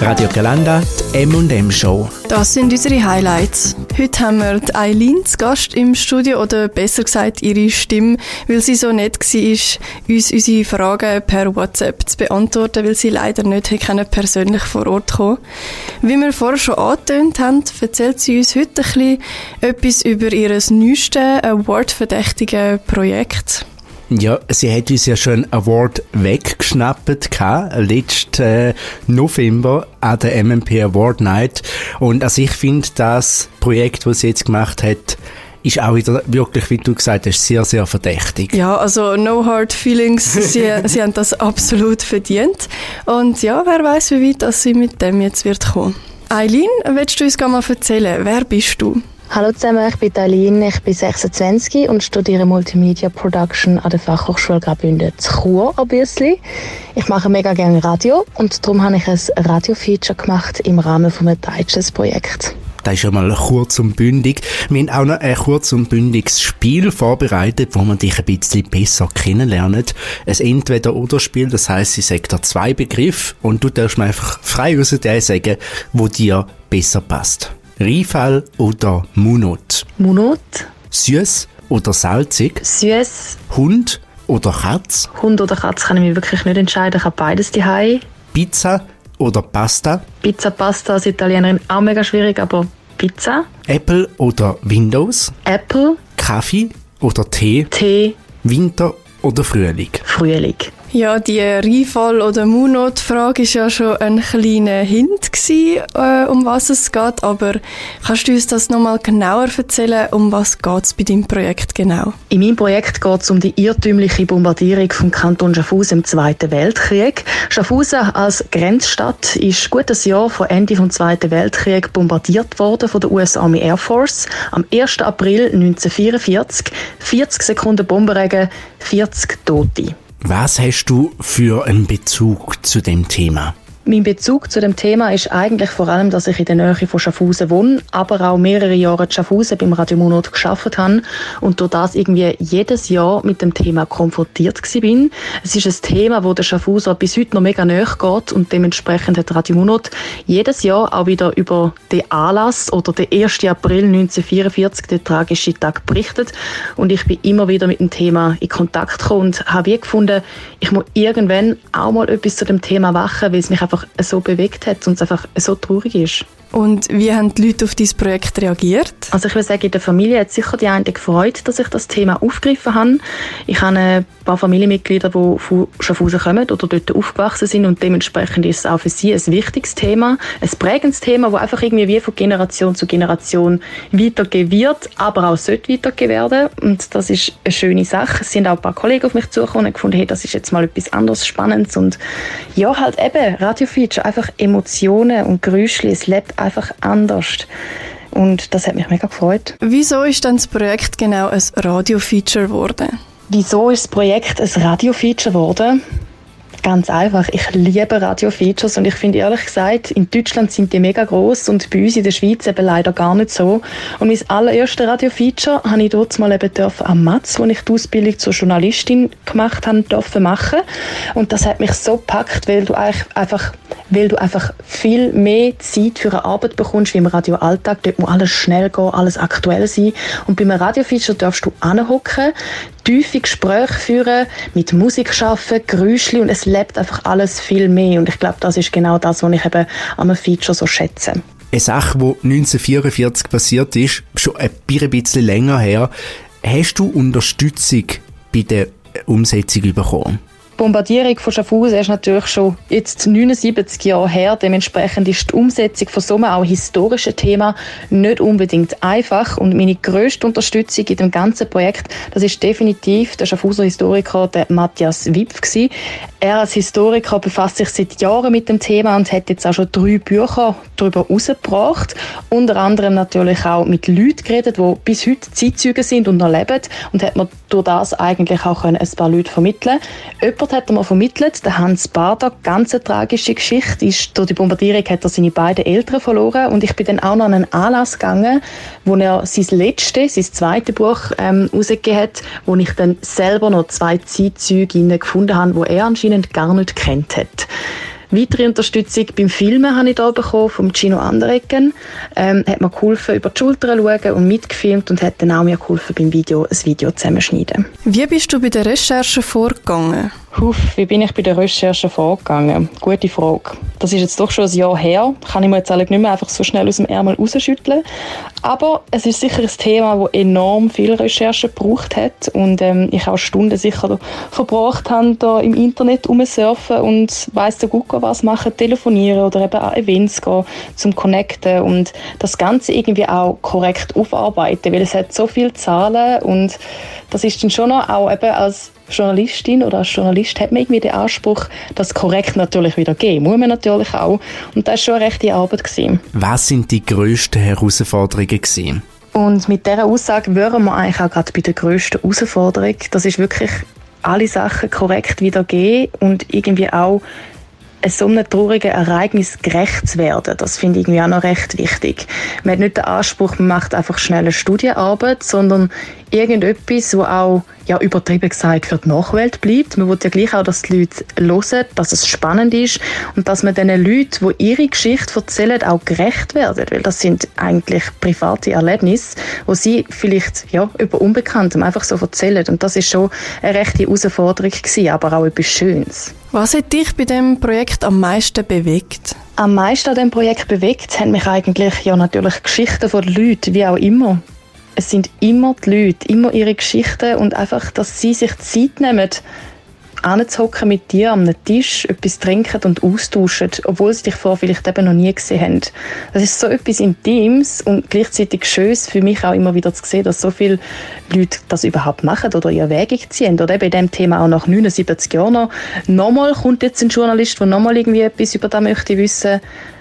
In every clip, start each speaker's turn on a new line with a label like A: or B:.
A: Radio Galanda, die M&M Show.
B: Das sind unsere Highlights. Heute haben wir Eileen zu Gast im Studio, oder besser gesagt ihre Stimme, weil sie so nett war, uns unsere Fragen per WhatsApp zu beantworten, weil sie leider nicht persönlich vor Ort kommen Wie wir vorher schon angetönt haben, erzählt sie uns heute ein bisschen etwas über ihr neuestes Award-verdächtige Projekt.
A: Ja, sie hat uns ja schon einen Award weggeschnappt, letzten äh, November an der MMP Award Night. Und also ich finde, das Projekt, das sie jetzt gemacht hat, ist auch wieder wirklich, wie du gesagt hast, sehr, sehr verdächtig.
B: Ja, also no hard feelings. Sie, sie haben das absolut verdient. Und ja, wer weiß, wie weit dass sie mit dem jetzt wird kommen. Eileen, willst du uns mal erzählen, wer bist du?
C: Hallo zusammen, ich bin Aline, ich bin 26 und studiere Multimedia Production an der Fachhochschule Graubünden zu Chur bisschen. Ich mache mega gerne Radio und darum habe ich ein Radio-Feature gemacht im Rahmen von einem deutschen Projekt.
A: Das ist ja mal kurz und bündig. Wir haben auch noch ein kurz und bündiges Spiel vorbereitet, wo man dich ein bisschen besser kennenlernt. Ein Entweder-Oder-Spiel, das heisst, ich sage dir zwei Begriffe und du darfst mir einfach frei aus der sagen, wo dir besser passt. Rifal oder Munot?
C: Munot.
A: Süß oder salzig?
C: Süß.
A: Hund oder Katz?
C: Hund oder Katz kann ich mich wirklich nicht entscheiden. Ich habe beides daheim.
A: Pizza oder Pasta?
C: Pizza, Pasta als Italienerin auch mega schwierig, aber Pizza.
A: Apple oder Windows?
C: Apple.
A: Kaffee oder Tee?
C: Tee.
A: Winter oder Frühling?
C: Frühling.
B: Ja, die Rifall- oder Munot-Frage war ja schon ein kleiner Hint, gewesen, äh, um was es geht. Aber kannst du uns das nochmal genauer erzählen, um was geht es bei deinem Projekt genau?
C: In meinem Projekt geht es um die irrtümliche Bombardierung vom Kanton Schaffhausen im Zweiten Weltkrieg. Schaffhausen als Grenzstadt ist gut ein Jahr vor Ende des Zweiten Weltkriegs bombardiert worden von der US Army Air Force. Am 1. April 1944, 40 Sekunden Bombenregen, 40 Tote.
A: Was hast du für einen Bezug zu dem Thema?
C: Mein Bezug zu dem Thema ist eigentlich vor allem, dass ich in der Nähe von Schaffhausen wohne, aber auch mehrere Jahre in Schaffhausen beim Radio Monat geschafft habe und durch das irgendwie jedes Jahr mit dem Thema konfrontiert bin. Es ist ein Thema, wo der Schaffhauser bis heute noch mega nahe geht und dementsprechend hat Radio Monat jedes Jahr auch wieder über den Anlass oder den 1. April 1944, den tragischen Tag, berichtet und ich bin immer wieder mit dem Thema in Kontakt gekommen und habe gefunden, ich muss irgendwann auch mal etwas zu dem Thema machen, weil es mich einfach so bewegt hat und es einfach so traurig ist.
B: Und wie haben die Leute auf dieses Projekt reagiert?
C: Also ich würde sagen, in der Familie hat sicher die einen gefreut, dass ich das Thema aufgegriffen habe. Ich habe paar Familienmitglieder, die von Schaffhausen kommen oder dort aufgewachsen sind und dementsprechend ist es auch für sie ein wichtiges Thema, ein prägendes Thema, das einfach irgendwie wie von Generation zu Generation weitergegeben wird, aber auch sollte weitergegeben werden. Und das ist eine schöne Sache. Es sind auch ein paar Kollegen auf mich zugekommen und gefunden, hey, das ist jetzt mal etwas anderes Spannendes und ja, halt eben, Radio-Feature, einfach Emotionen und Geräusche, es lebt einfach anders. Und das hat mich mega gefreut.
B: Wieso ist dann das Projekt genau ein Radio-Feature geworden?
C: Wieso ist das Projekt ein Radio-Feature geworden? Ganz einfach. Ich liebe Radio-Features und ich finde ehrlich gesagt, in Deutschland sind die mega groß und bei uns in der Schweiz eben leider gar nicht so. Und mein allererste Radio-Feature habe ich dort mal eben dürfen am Matz, wo ich die Ausbildung zur Journalistin gemacht habe, dürfen machen. Und das hat mich so gepackt, weil du einfach, weil du einfach viel mehr Zeit für eine Arbeit bekommst wie im Radio-Alltag. Dort muss alles schnell gehen, alles aktuell sein. Und bei einem Radio-Feature darfst du anhocken, tiefe Gespräche führen, mit Musik arbeiten, Geräusche und es lebt einfach alles viel mehr. Und ich glaube, das ist genau das, was ich eben am Feature so schätze.
A: Eine Sache, die 1944 passiert ist, schon ein bisschen länger her. Hast du Unterstützung bei der Umsetzung bekommen?
C: Bombardierung von Schaffhausen ist natürlich schon jetzt 79 Jahre her. Dementsprechend ist die Umsetzung von so einem auch historischen Thema nicht unbedingt einfach. Und meine grösste Unterstützung in dem ganzen Projekt, das ist definitiv der Schaffhauser Historiker, der Matthias Wipf gewesen. Er als Historiker befasst sich seit Jahren mit dem Thema und hat jetzt auch schon drei Bücher darüber herausgebracht. Unter anderem natürlich auch mit Leuten geredet, die bis heute Zeitzeugen sind und noch leben. Und hat man durch das eigentlich auch ein paar Leute vermitteln Jemand hat er mir vermittelt, der Hans Bader, ganz eine tragische Geschichte. Ist, durch die Bombardierung hat er seine beiden Eltern verloren und ich bin dann auch noch an einen Anlass gegangen, wo er sein letztes, sein zweites Buch ähm, rausgegeben hat, wo ich dann selber noch zwei Zeitzeuge gefunden habe, wo er anscheinend gar nicht kennt hat. Weitere Unterstützung beim Filmen habe ich da bekommen, vom Gino Anderecken. Ähm, hat mir geholfen, über die Schulter zu schauen und mitgefilmt und hat dann auch mir geholfen, beim Video ein Video zusammenschneiden.
B: Wie bist du bei der Recherche vorgegangen?
C: Huff, wie bin ich bei der Recherche vorgegangen? Gute Frage. Das ist jetzt doch schon ein Jahr her. Kann ich mir jetzt nicht mehr einfach so schnell aus dem Ärmel rausschütteln. Aber es ist sicher ein Thema, das enorm viel Recherche gebraucht hat und ähm, ich auch Stunden sicher verbracht habe, da im Internet rumsurfen und weiss der Gucker was machen, telefonieren oder eben an Events gehen, zum Connecten und das Ganze irgendwie auch korrekt aufarbeiten, weil es hat so viele Zahlen und das ist dann schon auch eben als Journalistin oder als Journalist hat man irgendwie den Anspruch, das korrekt natürlich wieder geben. Muss man natürlich auch. Und das war schon eine rechte Arbeit. Gewesen.
A: Was sind die grössten Herausforderungen gewesen?
C: Und mit dieser Aussage wären wir eigentlich auch gerade bei der grössten Herausforderung. Das ist wirklich alle Sachen korrekt wiedergeben und irgendwie auch so einem traurigen Ereignis gerecht zu werden. Das finde ich irgendwie auch noch recht wichtig. Man hat nicht den Anspruch, man macht einfach schnell eine Studienarbeit, sondern irgendetwas, wo auch ja, übertrieben gesagt für die Nachwelt bleibt. Man will ja gleich auch, dass die Leute hören, dass es spannend ist und dass man den Leuten, die ihre Geschichte erzählen, auch gerecht werden. Weil das sind eigentlich private Erlebnisse, wo sie vielleicht ja, über Unbekanntem einfach so erzählen. Und das ist schon eine rechte Herausforderung gewesen, aber auch etwas Schönes.
B: Was hat dich bei dem Projekt am meisten bewegt?
C: Am meisten an dem Projekt bewegt haben mich eigentlich ja natürlich Geschichten von Leuten, wie auch immer es sind immer die Leute, immer ihre Geschichten und einfach, dass sie sich Zeit nehmen, anzuhocken mit dir am Tisch, etwas trinken und austauschen, obwohl sie dich vorher vielleicht eben noch nie gesehen haben. Das ist so etwas Intimes und gleichzeitig Schönes für mich auch immer wieder zu sehen, dass so viele Leute das überhaupt machen oder ihre Wege ziehen. Oder eben in diesem Thema auch nach 79 Jahren noch. Nochmal kommt jetzt ein Journalist, der nochmal irgendwie etwas über das möchte wissen.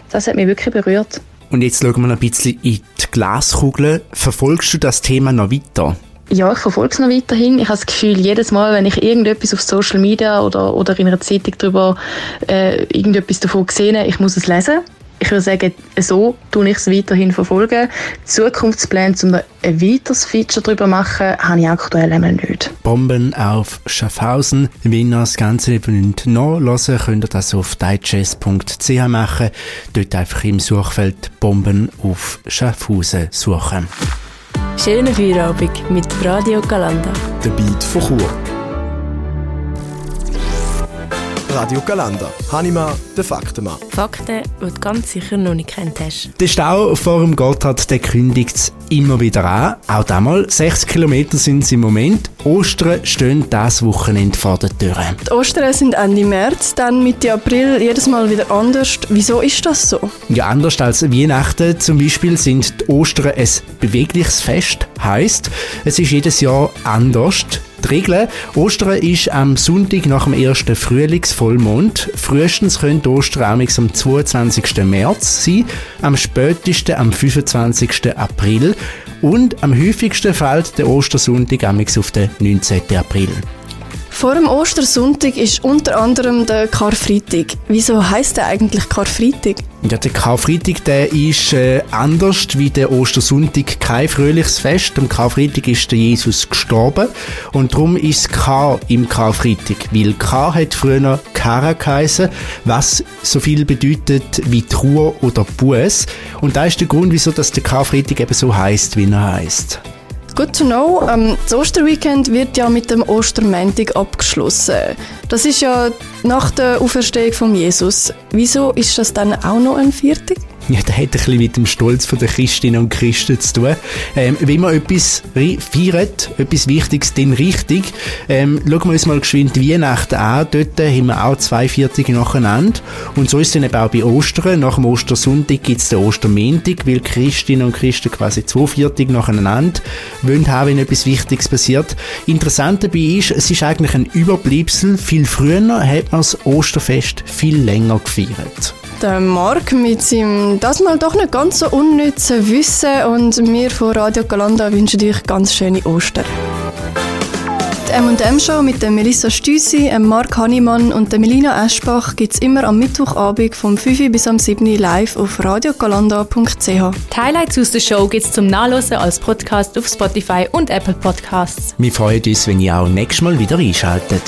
C: Das hat mich wirklich berührt.
A: Und jetzt schauen wir noch ein bisschen in die Glaskugel. Verfolgst du das Thema noch weiter?
C: Ja, ich verfolge es noch weiterhin. Ich habe das Gefühl, jedes Mal, wenn ich irgendetwas auf Social Media oder, oder in einer Zeitung darüber äh, irgendetwas davon sehe, ich muss es lesen ich würde sagen, so tue ich es weiterhin verfolgen. Zukunftspläne, um ein weiteres Feature darüber zu machen, habe ich aktuell einmal nicht.
A: Bomben auf Schaffhausen. Wenn ihr das Ganze eben nachlesen könnt ihr das auf digest.ch machen. Dort einfach im Suchfeld Bomben auf Schaffhausen suchen.
D: Schönen Feierabend mit Radio Galanda.
E: Der Beat von Chur. Radio Galanda. Hanima, der Faktenmann.
D: Fakten, die du ganz sicher noch nicht kennt hast.
A: Der Stau vor dem Gotthard, der kündigt immer wieder an. Auch damals, 60 Kilometer sind es im Moment. Ostern stehen das Wochenende vor der Tür.
B: Die Ostern sind Ende März, dann Mitte April jedes Mal wieder anders. Wieso ist das so?
A: Ja, anders als Weihnachten zum Beispiel sind die Ostern ein bewegliches Fest. Heißt, es ist jedes Jahr anders. Die Regel, Ostern ist am Sonntag nach dem ersten Frühlingsvollmond. Frühestens könnte Ostern am 22. März sein, am spätesten am 25. April und am häufigsten fällt der Ostersonntag auf den 19. April.
B: Vor dem Ostersonntag ist unter anderem der Karfreitag. Wieso heißt der eigentlich Karfreitag?
A: Ja, der Karfreitag der ist äh, anders wie der Ostersonntag kein fröhliches Fest. Am Karfreitag ist der Jesus gestorben und darum ist K im Karfreitag, weil K hat früher Kara geheißen, was so viel bedeutet wie Trauer oder Buß. Und da ist der Grund, wieso dass der Karfreitag eben so heißt, wie er heißt.
B: Good to know. Ähm, das Osterweekend wird ja mit dem Ostermäntig abgeschlossen. Das ist ja nach der Auferstehung von Jesus. Wieso ist das dann auch noch ein Viertag?
A: ja, das hat ein bisschen mit dem Stolz der Christinnen und Christen zu tun. Ähm, wenn man etwas feiert, etwas Wichtiges, dann richtig. Ähm, schauen wir uns mal geschwind Weihnachten an. Dort haben wir auch zwei Viertige nacheinander. Und so ist es dann eben auch bei Ostern. Nach dem Ostersonntag gibt es den Ostermäntig, weil Christinnen und Christen quasi zwei Viertige nacheinander wollen haben, wenn etwas Wichtiges passiert. Interessant dabei ist, es ist eigentlich ein Überbleibsel. Viel früher hat man das Osterfest viel länger gefeiert.
B: Der Marc mit seinem das mal doch nicht ganz so unnützen Wissen und wir von Radio Galanda wünschen euch ganz schöne Ostern. Die M&M Show mit der Melissa Stüssi, Marc Hannemann und der Melina Eschbach gibt es immer am Mittwochabend vom 5 bis am 7 live auf radiogalanda.ch.
D: Die Highlights aus der Show gibt es zum Nachlesen als Podcast auf Spotify und Apple Podcasts.
A: Wir freuen uns, wenn ihr auch nächstes Mal wieder einschaltet.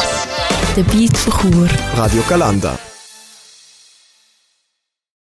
D: Der Beat von Chur.
E: Radio Galanda.